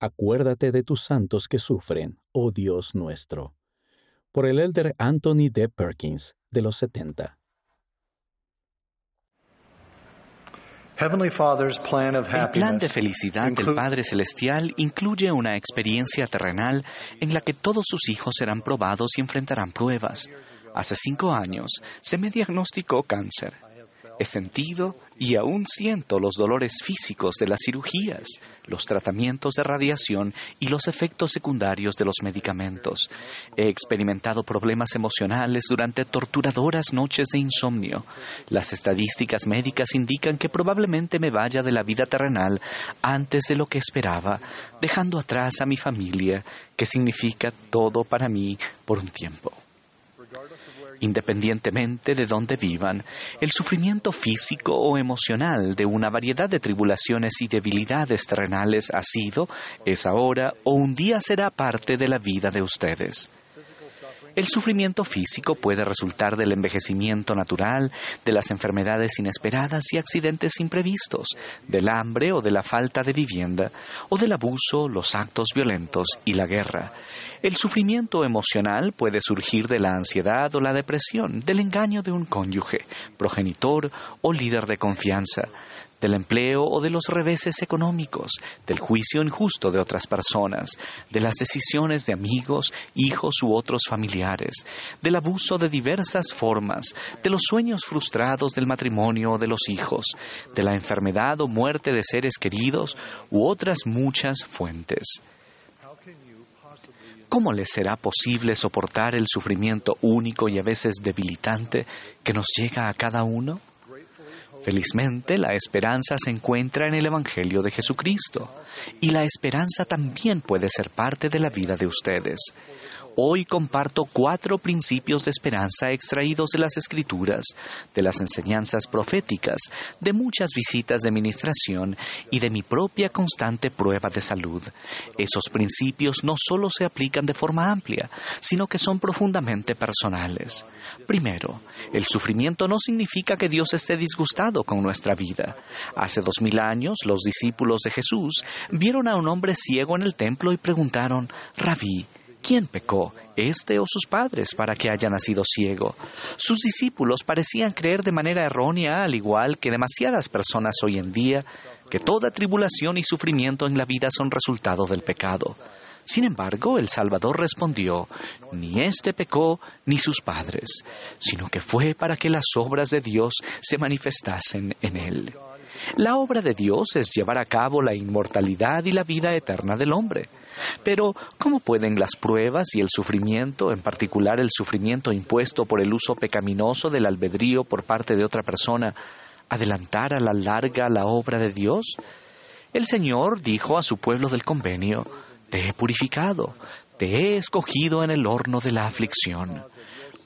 Acuérdate de tus santos que sufren, oh Dios nuestro. Por el elder Anthony D. Perkins, de los 70. El plan de felicidad del Padre Celestial incluye una experiencia terrenal en la que todos sus hijos serán probados y enfrentarán pruebas. Hace cinco años se me diagnosticó cáncer. He sentido y aún siento los dolores físicos de las cirugías, los tratamientos de radiación y los efectos secundarios de los medicamentos. He experimentado problemas emocionales durante torturadoras noches de insomnio. Las estadísticas médicas indican que probablemente me vaya de la vida terrenal antes de lo que esperaba, dejando atrás a mi familia, que significa todo para mí por un tiempo. Independientemente de dónde vivan, el sufrimiento físico o emocional de una variedad de tribulaciones y debilidades terrenales ha sido, es ahora o un día será parte de la vida de ustedes. El sufrimiento físico puede resultar del envejecimiento natural, de las enfermedades inesperadas y accidentes imprevistos, del hambre o de la falta de vivienda, o del abuso, los actos violentos y la guerra. El sufrimiento emocional puede surgir de la ansiedad o la depresión, del engaño de un cónyuge, progenitor o líder de confianza del empleo o de los reveses económicos, del juicio injusto de otras personas, de las decisiones de amigos, hijos u otros familiares, del abuso de diversas formas, de los sueños frustrados del matrimonio o de los hijos, de la enfermedad o muerte de seres queridos u otras muchas fuentes. ¿Cómo les será posible soportar el sufrimiento único y a veces debilitante que nos llega a cada uno? Felizmente, la esperanza se encuentra en el Evangelio de Jesucristo y la esperanza también puede ser parte de la vida de ustedes. Hoy comparto cuatro principios de esperanza extraídos de las Escrituras, de las enseñanzas proféticas, de muchas visitas de ministración y de mi propia constante prueba de salud. Esos principios no solo se aplican de forma amplia, sino que son profundamente personales. Primero, el sufrimiento no significa que Dios esté disgustado con nuestra vida. Hace dos mil años, los discípulos de Jesús vieron a un hombre ciego en el templo y preguntaron, Rabí, ¿Quién pecó, este o sus padres, para que haya nacido ciego? Sus discípulos parecían creer de manera errónea, al igual que demasiadas personas hoy en día, que toda tribulación y sufrimiento en la vida son resultado del pecado. Sin embargo, el Salvador respondió, ni éste pecó ni sus padres, sino que fue para que las obras de Dios se manifestasen en él. La obra de Dios es llevar a cabo la inmortalidad y la vida eterna del hombre. Pero, ¿cómo pueden las pruebas y el sufrimiento, en particular el sufrimiento impuesto por el uso pecaminoso del albedrío por parte de otra persona, adelantar a la larga la obra de Dios? El Señor dijo a su pueblo del convenio, Te he purificado, te he escogido en el horno de la aflicción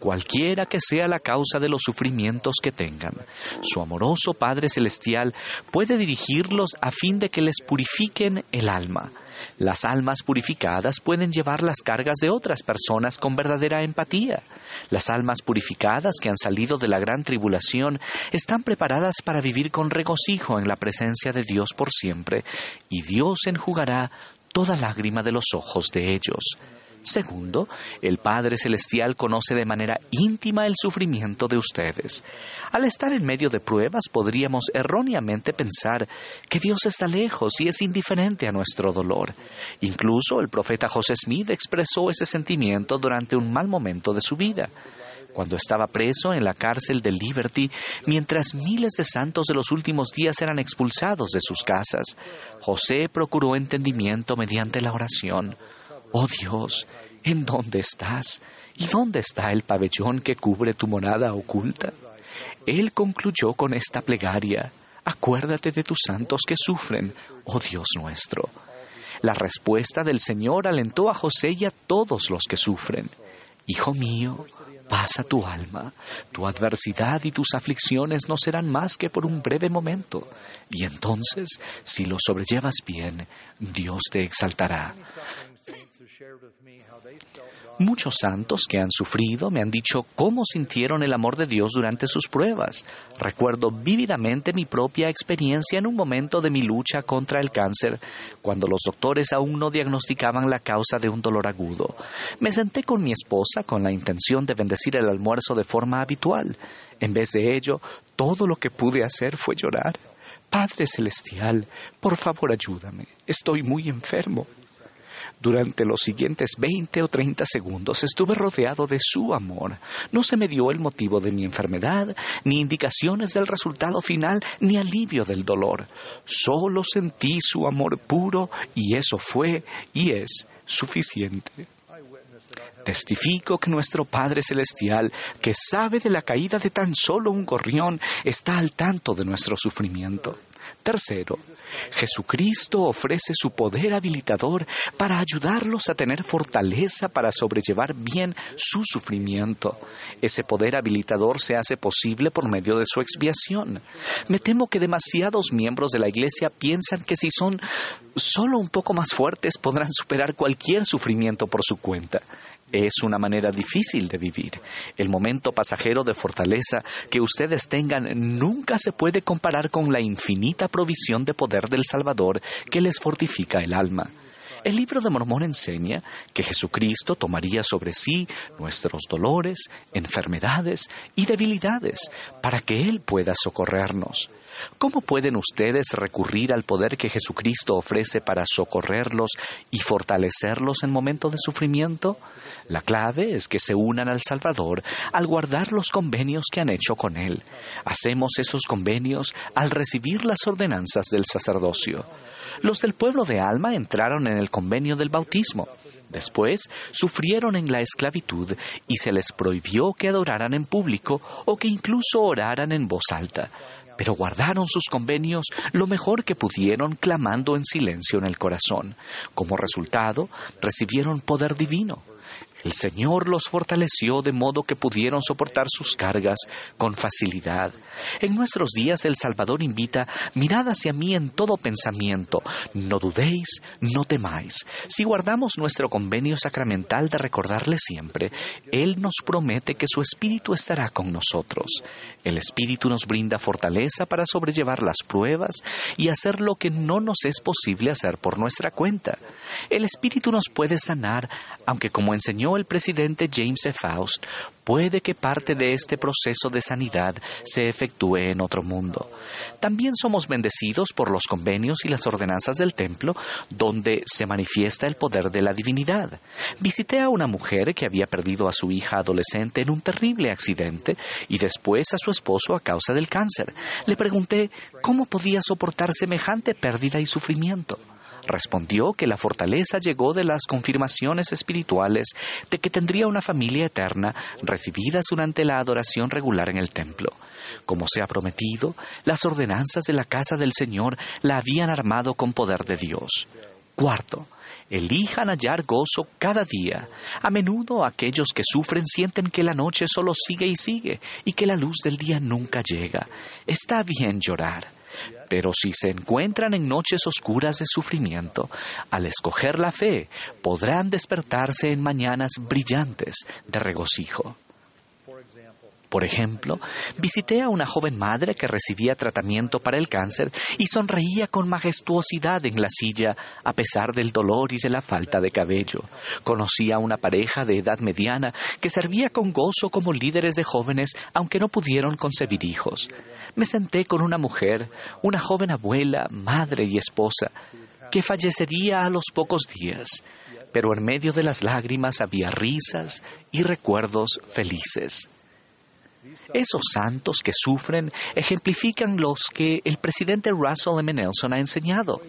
cualquiera que sea la causa de los sufrimientos que tengan. Su amoroso Padre Celestial puede dirigirlos a fin de que les purifiquen el alma. Las almas purificadas pueden llevar las cargas de otras personas con verdadera empatía. Las almas purificadas que han salido de la gran tribulación están preparadas para vivir con regocijo en la presencia de Dios por siempre, y Dios enjugará toda lágrima de los ojos de ellos. Segundo, el Padre Celestial conoce de manera íntima el sufrimiento de ustedes. Al estar en medio de pruebas podríamos erróneamente pensar que Dios está lejos y es indiferente a nuestro dolor. Incluso el profeta José Smith expresó ese sentimiento durante un mal momento de su vida cuando estaba preso en la cárcel de Liberty, mientras miles de santos de los últimos días eran expulsados de sus casas, José procuró entendimiento mediante la oración. Oh Dios, ¿en dónde estás? ¿Y dónde está el pabellón que cubre tu morada oculta? Él concluyó con esta plegaria, acuérdate de tus santos que sufren, oh Dios nuestro. La respuesta del Señor alentó a José y a todos los que sufren. Hijo mío, pasa tu alma, tu adversidad y tus aflicciones no serán más que por un breve momento, y entonces, si lo sobrellevas bien, Dios te exaltará. Muchos santos que han sufrido me han dicho cómo sintieron el amor de Dios durante sus pruebas. Recuerdo vívidamente mi propia experiencia en un momento de mi lucha contra el cáncer, cuando los doctores aún no diagnosticaban la causa de un dolor agudo. Me senté con mi esposa con la intención de bendecir el almuerzo de forma habitual. En vez de ello, todo lo que pude hacer fue llorar. Padre Celestial, por favor ayúdame. Estoy muy enfermo. Durante los siguientes 20 o 30 segundos estuve rodeado de su amor. No se me dio el motivo de mi enfermedad, ni indicaciones del resultado final, ni alivio del dolor. Solo sentí su amor puro y eso fue y es suficiente. Testifico que nuestro Padre Celestial, que sabe de la caída de tan solo un gorrión, está al tanto de nuestro sufrimiento. Tercero, Jesucristo ofrece su poder habilitador para ayudarlos a tener fortaleza para sobrellevar bien su sufrimiento. Ese poder habilitador se hace posible por medio de su expiación. Me temo que demasiados miembros de la Iglesia piensan que si son solo un poco más fuertes podrán superar cualquier sufrimiento por su cuenta. Es una manera difícil de vivir. El momento pasajero de fortaleza que ustedes tengan nunca se puede comparar con la infinita provisión de poder del Salvador que les fortifica el alma. El libro de Mormón enseña que Jesucristo tomaría sobre sí nuestros dolores, enfermedades y debilidades para que Él pueda socorrernos. ¿Cómo pueden ustedes recurrir al poder que Jesucristo ofrece para socorrerlos y fortalecerlos en momentos de sufrimiento? La clave es que se unan al Salvador al guardar los convenios que han hecho con Él. Hacemos esos convenios al recibir las ordenanzas del sacerdocio. Los del pueblo de Alma entraron en el convenio del bautismo. Después sufrieron en la esclavitud y se les prohibió que adoraran en público o que incluso oraran en voz alta pero guardaron sus convenios lo mejor que pudieron clamando en silencio en el corazón. Como resultado, recibieron poder divino. El Señor los fortaleció de modo que pudieron soportar sus cargas con facilidad. En nuestros días el Salvador invita, mirad hacia mí en todo pensamiento, no dudéis, no temáis. Si guardamos nuestro convenio sacramental de recordarle siempre, Él nos promete que su Espíritu estará con nosotros. El Espíritu nos brinda fortaleza para sobrellevar las pruebas y hacer lo que no nos es posible hacer por nuestra cuenta. El Espíritu nos puede sanar, aunque como enseñó el presidente James F. Faust, puede que parte de este proceso de sanidad se efectúe en otro mundo. También somos bendecidos por los convenios y las ordenanzas del templo, donde se manifiesta el poder de la divinidad. Visité a una mujer que había perdido a su hija adolescente en un terrible accidente y después a su esposo a causa del cáncer. Le pregunté cómo podía soportar semejante pérdida y sufrimiento. Respondió que la fortaleza llegó de las confirmaciones espirituales de que tendría una familia eterna recibidas durante la adoración regular en el templo. Como se ha prometido, las ordenanzas de la casa del Señor la habían armado con poder de Dios. Cuarto, elijan hallar gozo cada día. A menudo aquellos que sufren sienten que la noche solo sigue y sigue y que la luz del día nunca llega. Está bien llorar pero si se encuentran en noches oscuras de sufrimiento, al escoger la fe, podrán despertarse en mañanas brillantes de regocijo. Por ejemplo, visité a una joven madre que recibía tratamiento para el cáncer y sonreía con majestuosidad en la silla a pesar del dolor y de la falta de cabello. Conocí a una pareja de edad mediana que servía con gozo como líderes de jóvenes aunque no pudieron concebir hijos me senté con una mujer, una joven abuela, madre y esposa, que fallecería a los pocos días, pero en medio de las lágrimas había risas y recuerdos felices. Esos santos que sufren ejemplifican los que el presidente Russell M. Nelson ha enseñado.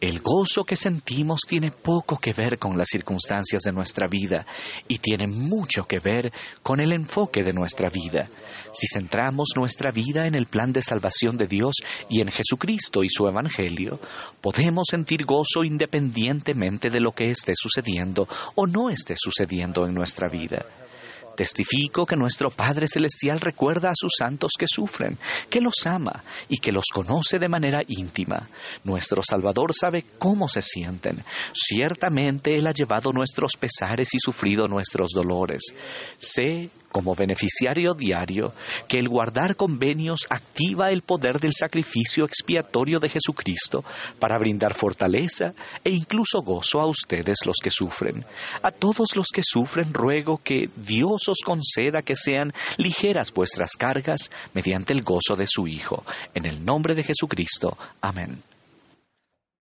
El gozo que sentimos tiene poco que ver con las circunstancias de nuestra vida y tiene mucho que ver con el enfoque de nuestra vida. Si centramos nuestra vida en el plan de salvación de Dios y en Jesucristo y su Evangelio, podemos sentir gozo independientemente de lo que esté sucediendo o no esté sucediendo en nuestra vida. Testifico que nuestro Padre Celestial recuerda a sus santos que sufren, que los ama y que los conoce de manera íntima. Nuestro Salvador sabe cómo se sienten. Ciertamente Él ha llevado nuestros pesares y sufrido nuestros dolores. Sé como beneficiario diario que el guardar convenios activa el poder del sacrificio expiatorio de Jesucristo para brindar fortaleza e incluso gozo a ustedes los que sufren. A todos los que sufren ruego que Dios os conceda que sean ligeras vuestras cargas mediante el gozo de su Hijo. En el nombre de Jesucristo. Amén.